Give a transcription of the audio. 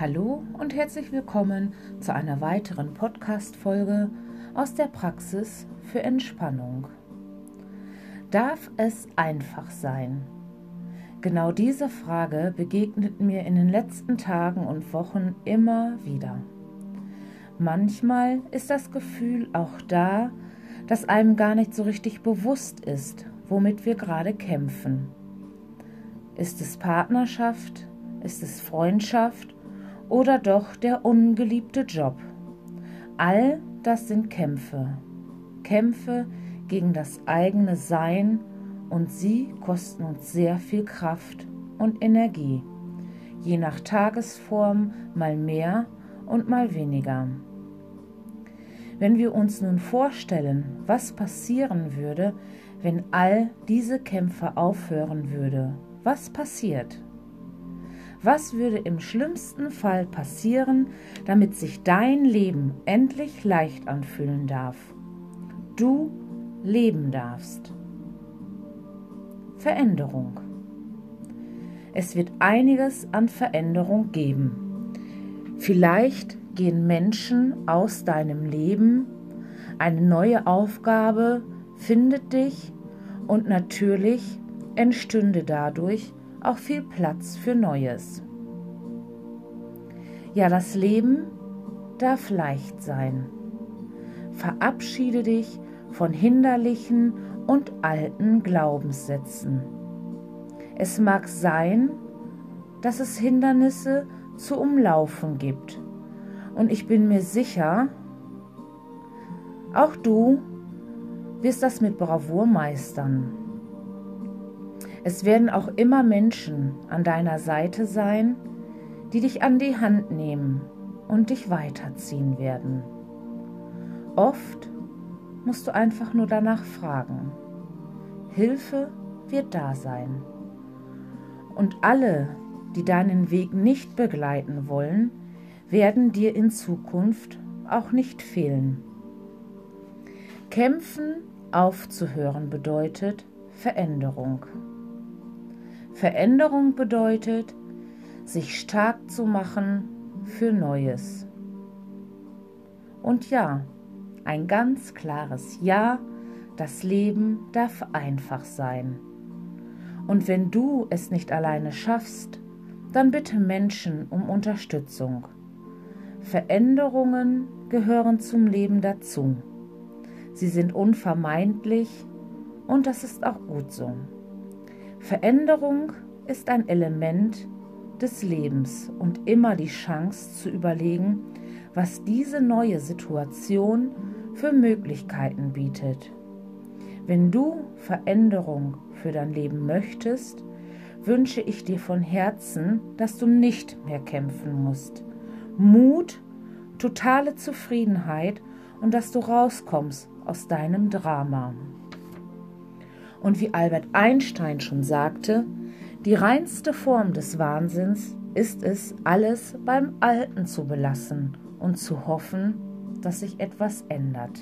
Hallo und herzlich willkommen zu einer weiteren Podcast-Folge aus der Praxis für Entspannung. Darf es einfach sein? Genau diese Frage begegnet mir in den letzten Tagen und Wochen immer wieder. Manchmal ist das Gefühl auch da, dass einem gar nicht so richtig bewusst ist, womit wir gerade kämpfen. Ist es Partnerschaft? Ist es Freundschaft? Oder doch der ungeliebte Job. All das sind Kämpfe. Kämpfe gegen das eigene Sein und sie kosten uns sehr viel Kraft und Energie. Je nach Tagesform mal mehr und mal weniger. Wenn wir uns nun vorstellen, was passieren würde, wenn all diese Kämpfe aufhören würde, was passiert? Was würde im schlimmsten Fall passieren, damit sich dein Leben endlich leicht anfühlen darf? Du leben darfst. Veränderung. Es wird einiges an Veränderung geben. Vielleicht gehen Menschen aus deinem Leben, eine neue Aufgabe findet dich und natürlich entstünde dadurch auch viel Platz für Neues. Ja, das Leben darf leicht sein. Verabschiede dich von hinderlichen und alten Glaubenssätzen. Es mag sein, dass es Hindernisse zu umlaufen gibt. Und ich bin mir sicher, auch du wirst das mit Bravour meistern. Es werden auch immer Menschen an deiner Seite sein, die dich an die Hand nehmen und dich weiterziehen werden. Oft musst du einfach nur danach fragen. Hilfe wird da sein. Und alle, die deinen Weg nicht begleiten wollen, werden dir in Zukunft auch nicht fehlen. Kämpfen aufzuhören bedeutet Veränderung. Veränderung bedeutet, sich stark zu machen für Neues. Und ja, ein ganz klares Ja, das Leben darf einfach sein. Und wenn du es nicht alleine schaffst, dann bitte Menschen um Unterstützung. Veränderungen gehören zum Leben dazu. Sie sind unvermeidlich und das ist auch gut so. Veränderung ist ein Element des Lebens und immer die Chance zu überlegen, was diese neue Situation für Möglichkeiten bietet. Wenn du Veränderung für dein Leben möchtest, wünsche ich dir von Herzen, dass du nicht mehr kämpfen musst. Mut, totale Zufriedenheit und dass du rauskommst aus deinem Drama. Und wie Albert Einstein schon sagte, die reinste Form des Wahnsinns ist es, alles beim Alten zu belassen und zu hoffen, dass sich etwas ändert.